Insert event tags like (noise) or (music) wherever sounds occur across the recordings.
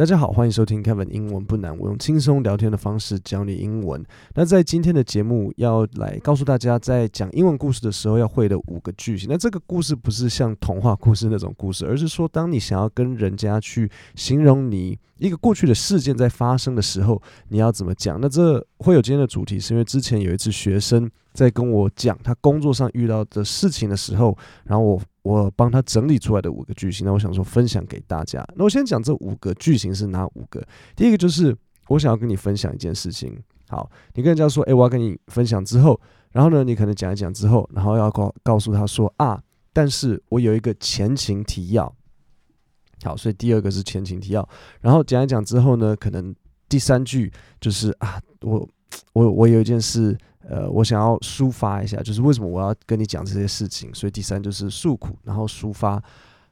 大家好，欢迎收听 Kevin 英文不难，我用轻松聊天的方式教你英文。那在今天的节目要来告诉大家，在讲英文故事的时候要会的五个句型。那这个故事不是像童话故事那种故事，而是说当你想要跟人家去形容你一个过去的事件在发生的时候，你要怎么讲？那这会有今天的主题，是因为之前有一次学生在跟我讲他工作上遇到的事情的时候，然后我。我帮他整理出来的五个句型，那我想说分享给大家。那我先讲这五个句型是哪五个？第一个就是我想要跟你分享一件事情。好，你跟人家说，诶，我要跟你分享之后，然后呢，你可能讲一讲之后，然后要告告诉他说啊，但是我有一个前情提要。好，所以第二个是前情提要，然后讲一讲之后呢，可能第三句就是啊，我我我有一件事。呃，我想要抒发一下，就是为什么我要跟你讲这些事情。所以第三就是诉苦，然后抒发，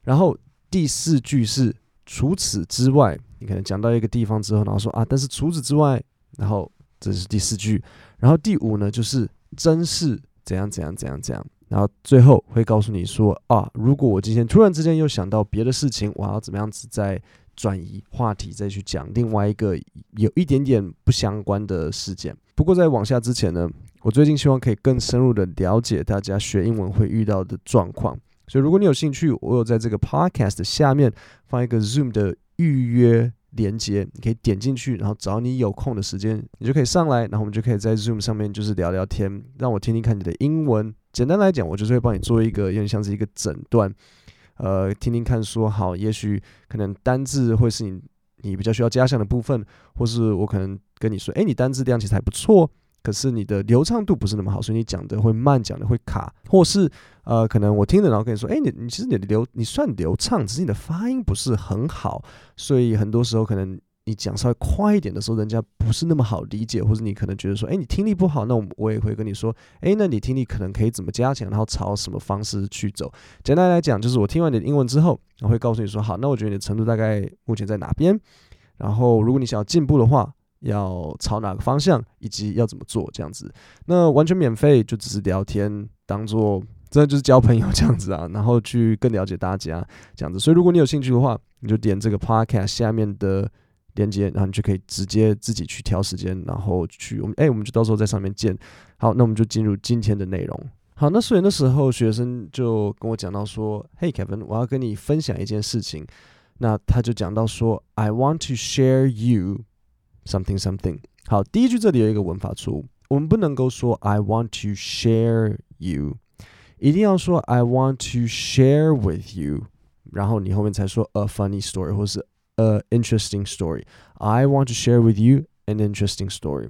然后第四句是除此之外，你可能讲到一个地方之后，然后说啊，但是除此之外，然后这是第四句，然后第五呢就是真是怎样怎样怎样怎样，然后最后会告诉你说啊，如果我今天突然之间又想到别的事情，我要怎么样子在转移话题，再去讲另外一个有一点点不相关的事件。不过在往下之前呢，我最近希望可以更深入的了解大家学英文会遇到的状况，所以如果你有兴趣，我有在这个 podcast 下面放一个 Zoom 的预约连接，你可以点进去，然后找你有空的时间，你就可以上来，然后我们就可以在 Zoom 上面就是聊聊天，让我听听看你的英文。简单来讲，我就是会帮你做一个有点像是一个诊断，呃，听听看说好，也许可能单字会是你。你比较需要加强的部分，或是我可能跟你说，哎，你单字量其实还不错，可是你的流畅度不是那么好，所以你讲的会慢，讲的会卡，或是呃，可能我听着然后跟你说，哎，你你其实你的流你算流畅，只是你的发音不是很好，所以很多时候可能。你讲稍微快一点的时候，人家不是那么好理解，或者你可能觉得说，诶，你听力不好，那我我也会跟你说，诶，那你听力可能可以怎么加强，然后朝什么方式去走。简单来讲，就是我听完你的英文之后，我会告诉你说，好，那我觉得你的程度大概目前在哪边，然后如果你想要进步的话，要朝哪个方向，以及要怎么做这样子。那完全免费，就只是聊天，当做真的就是交朋友这样子啊，然后去更了解大家这样子。所以如果你有兴趣的话，你就点这个 podcast 下面的。连接，然后你就可以直接自己去挑时间，然后去我们哎，我们就到时候在上面见。好，那我们就进入今天的内容。好，那所以那时候学生就跟我讲到说：“Hey Kevin，我要跟你分享一件事情。”那他就讲到说：“I want to share you something something。”好，第一句这里有一个文法错误，我们不能够说 “I want to share you”，一定要说 “I want to share with you”，然后你后面才说 “a funny story” 或是。a interesting story. I want to share with you an interesting story.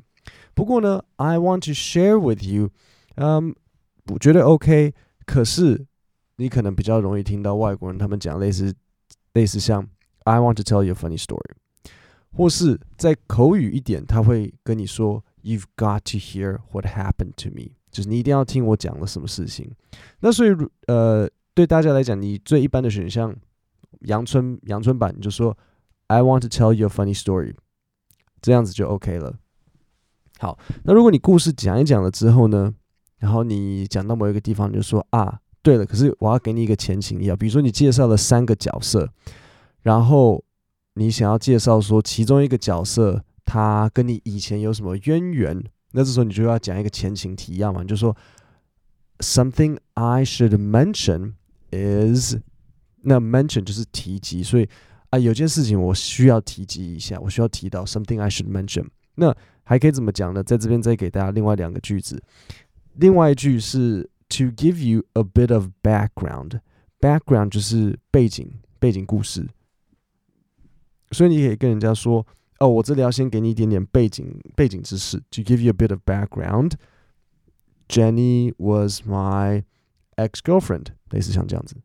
不过呢，I want to share with you，嗯，我觉得 OK。可是你可能比较容易听到外国人他们讲类似类似像 I want to tell you a funny story，或是在口语一点，他会跟你说 You've got to hear what happened to me，就是你一定要听我讲了什么事情。那所以呃，对大家来讲，你最一般的选项，阳春阳春版，你就说。 I want to tell you a funny story，这样子就 OK 了。好，那如果你故事讲一讲了之后呢，然后你讲到某一个地方，你就说啊，对了，可是我要给你一个前情提要，比如说你介绍了三个角色，然后你想要介绍说其中一个角色他跟你以前有什么渊源，那这时候你就要讲一个前情提要嘛，你就说 Something I should mention is，那 mention 就是提及，所以。啊，有件事情我需要提及一下，我需要提到 something I should mention。那还可以怎么讲呢？在这边再给大家另外两个句子。另外一句是 to give you a bit of background。background 就是背景、背景故事。所以你可以跟人家说：“哦，我这里要先给你一点点背景、背景知识。To give you a bit of background, Jenny was my ex-girlfriend。类似像这样子，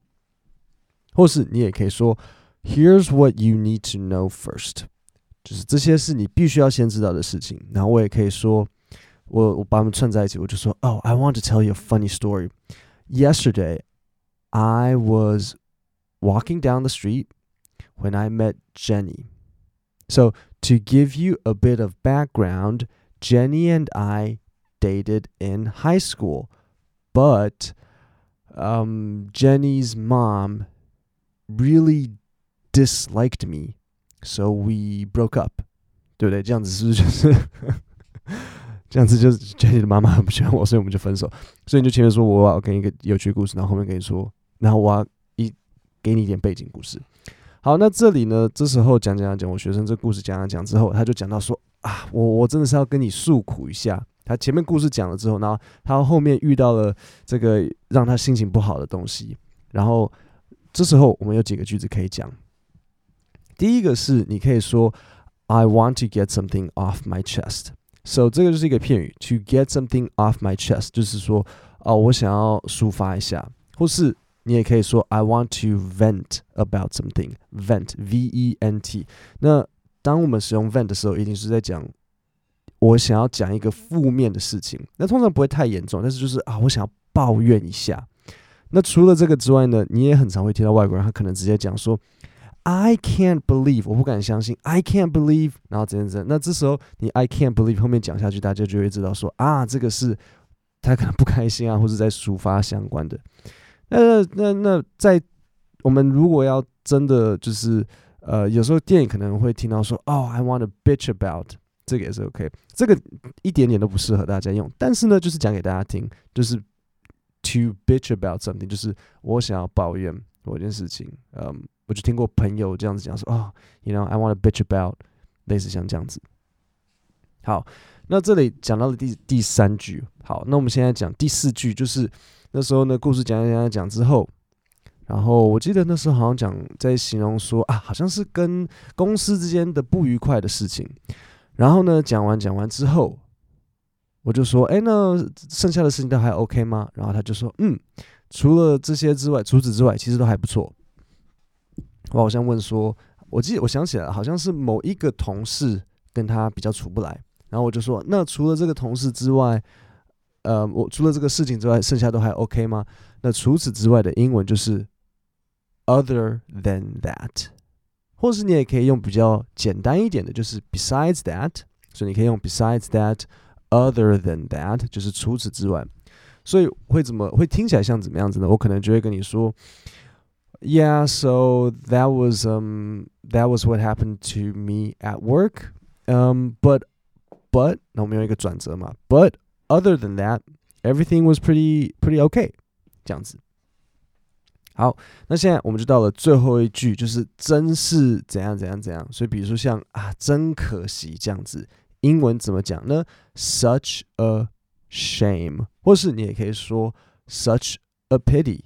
或是你也可以说。Here's what you need to know first，就是这些是你必须要先知道的事情。然后我也可以说，我我把它们串在一起，我就说，Oh, I want to tell you a funny story. Yesterday, I was walking down the street when I met Jenny. So to give you a bit of background, Jenny and I dated in high school, but um, Jenny's mom really disliked me.，so we broke up，对不对？这样子是不是就是 (laughs) 这样子？就是 Jenny 的妈妈不喜欢我，所以我们就分手。所以你就前面说我要跟一个有趣故事，然后后面跟你说，然后我要一给你一点背景故事。好，那这里呢，这时候讲讲讲，我学生这故事讲讲讲之后，他就讲到说啊，我我真的是要跟你诉苦一下。他前面故事讲了之后，然后他后面遇到了这个让他心情不好的东西，然后这时候我们有几个句子可以讲。第一个是你可以说 I want to get something off my chest，so 这个就是一个片语，to get something off my chest，就是说哦，我想要抒发一下，或是你也可以说 I want to vent about something，vent v e n t。那当我们使用 vent 的时候，一定是在讲。我想要讲一个负面的事情，那通常不会太严重，但是就是啊，我想要抱怨一下。那除了这个之外呢，你也很常会听到外国人，他可能直接讲说，I can't believe，我不敢相信，I can't believe，然后怎样怎样。那这时候你 I can't believe 后面讲下去，大家就会知道说啊，这个是他可能不开心啊，或者在抒发相关的。那那那在我们如果要真的就是呃，有时候电影可能会听到说，哦，I want to bitch about。这个也是 OK，这个一点点都不适合大家用。但是呢，就是讲给大家听，就是 to bitch about something，就是我想要抱怨某件事情。嗯，我就听过朋友这样子讲说，哦，you know，I want a bitch about，类似像这样子。好，那这里讲到了第第三句。好，那我们现在讲第四句，就是那时候呢，故事讲讲讲讲之后，然后我记得那时候好像讲在形容说啊，好像是跟公司之间的不愉快的事情。然后呢，讲完讲完之后，我就说：“哎，那剩下的事情都还 OK 吗？”然后他就说：“嗯，除了这些之外，除此之外，其实都还不错。”我好像问说：“我记得我想起来了，好像是某一个同事跟他比较处不来。”然后我就说：“那除了这个同事之外，呃，我除了这个事情之外，剩下都还 OK 吗？”那除此之外的英文就是 “other than that”。或是你也可以用比较简单一点的，就是 besides that，所以你可以用 besides that，other than that，就是除此之外。所以会怎么会听起来像怎么样子呢？我可能就会跟你说 ，Yeah，so that was um that was what happened to me at work. Um, but but 那我们用一个转折嘛，but other than that，everything was pretty pretty okay，这样子。好，那现在我们就到了最后一句，就是真是怎样怎样怎样。所以，比如说像啊，真可惜这样子，英文怎么讲呢？Such a shame，或是你也可以说 such a pity，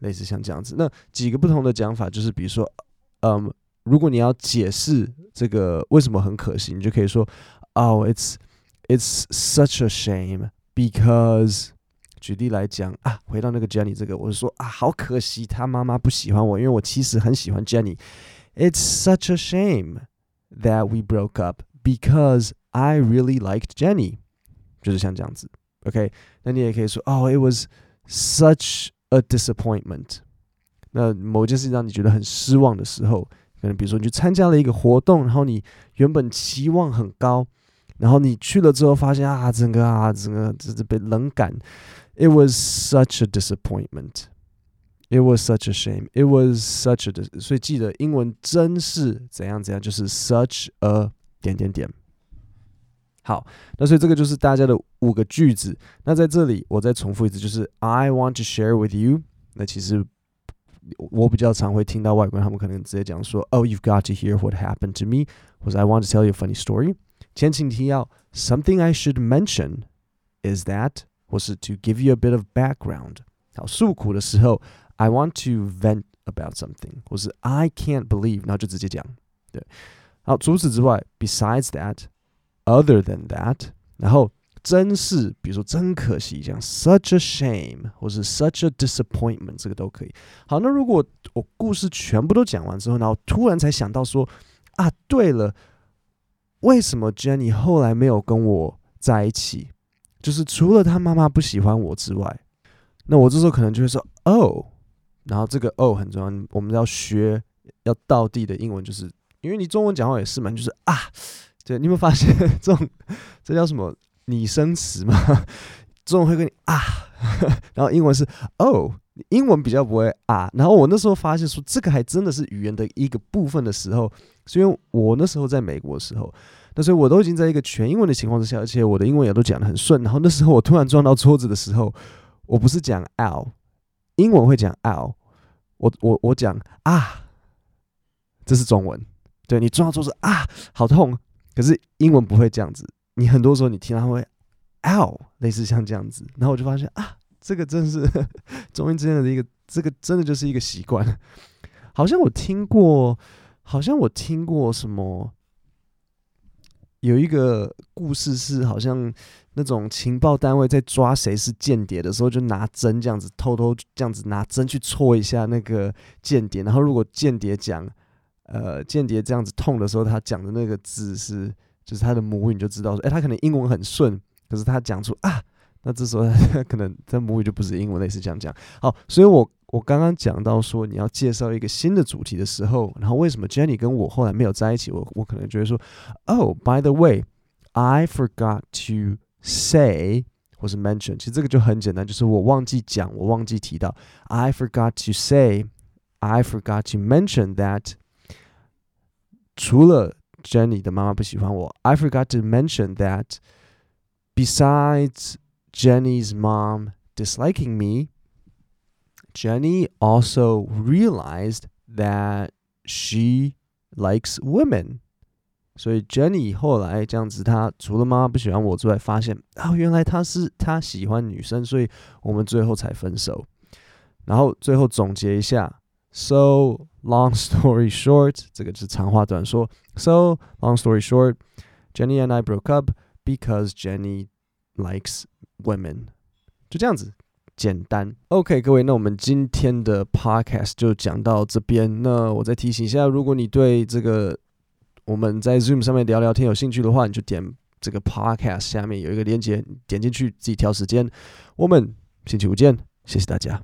类似像这样子。那几个不同的讲法，就是比如说，嗯，如果你要解释这个为什么很可惜，你就可以说，Oh, it's it's such a shame because。举例来讲啊，回到那个 Jenny 这个，我就说啊，好可惜，他妈妈不喜欢我，因为我其实很喜欢 Jenny。It's such a shame that we broke up because I really liked Jenny。就是像这样子，OK？那你也可以说，哦，It was such a disappointment。那某件事情让你觉得很失望的时候，可能比如说你去参加了一个活动，然后你原本期望很高，然后你去了之后发现啊，整个啊，整个这这被冷感。It was such a disappointment. It was such a shame. It was such a dis 所以记得英文真是怎样怎样，就是 such a 点点点。好，那所以这个就是大家的五个句子。那在这里我再重复一次，就是 I want to share with you。那其实我比较常会听到外国人他们可能直接讲说，Oh, you've got to hear what happened to me，或者 I want to tell you a funny story。前情提要，Something I should mention is that。或是 to give you a bit of background，好，诉苦的时候，I want to vent about something，或是 I can't believe，然后就直接讲，对，好，除此之外，besides Other than that，然后真是，比如说真可惜，这样 such a shame，或是 such a disappointment，这个都可以。好，那如果我故事全部都讲完之后，然后突然才想到说，啊，对了，为什么 Jenny 后来没有跟我在一起？就是除了他妈妈不喜欢我之外，那我这时候可能就会说哦，然后这个哦很重要，我们要学要到地的英文，就是因为你中文讲话也是嘛，就是啊，对，你有没有发现这种这叫什么拟声词嘛？中文会跟你啊，(laughs) 然后英文是哦英文比较不会啊。然后我那时候发现说，这个还真的是语言的一个部分的时候，是因为我那时候在美国的时候，那时候我都已经在一个全英文的情况之下，而且我的英文也都讲得很顺。然后那时候我突然撞到桌子的时候，我不是讲 ow，英文会讲 ow，我我我讲啊，这是中文。对，你撞到桌子啊，好痛。可是英文不会这样子，你很多时候你听它会 ow，类似像这样子。然后我就发现啊。这个真是中英之间的一个，这个真的就是一个习惯。好像我听过，好像我听过什么，有一个故事是，好像那种情报单位在抓谁是间谍的时候，就拿针这样子偷偷这样子拿针去戳一下那个间谍，然后如果间谍讲，呃，间谍这样子痛的时候，他讲的那个字是，就是他的母语，你就知道说，哎，他可能英文很顺，可是他讲出啊。那这时候 (laughs) 可能在母语就不是英文，类似这样讲。好，所以我我刚刚讲到说你要介绍一个新的主题的时候，然后为什么 Jenny 跟我后来没有在一起？我我可能觉得说，Oh, by the way, I forgot to say 或是 mention，其实这个就很简单，就是我忘记讲，我忘记提到。I forgot to say, I forgot to mention that 除了 Jenny 的妈妈不喜欢我，I forgot to mention that besides Jenny's mom disliking me, Jenny also realized that she likes women. 所以 Jenny 后来这样子，她除了妈妈不喜欢我之外，发现哦，原来她是她喜欢女生，所以我们最后才分手。然后最后总结一下 ，So long story short，这个是长话短说。So long story short, Jenny and I broke up because Jenny likes Women，就这样子简单。OK，各位，那我们今天的 Podcast 就讲到这边。那我再提醒一下，如果你对这个我们在 Zoom 上面聊聊天有兴趣的话，你就点这个 Podcast 下面有一个链接，点进去自己挑时间。我们星期五见，谢谢大家。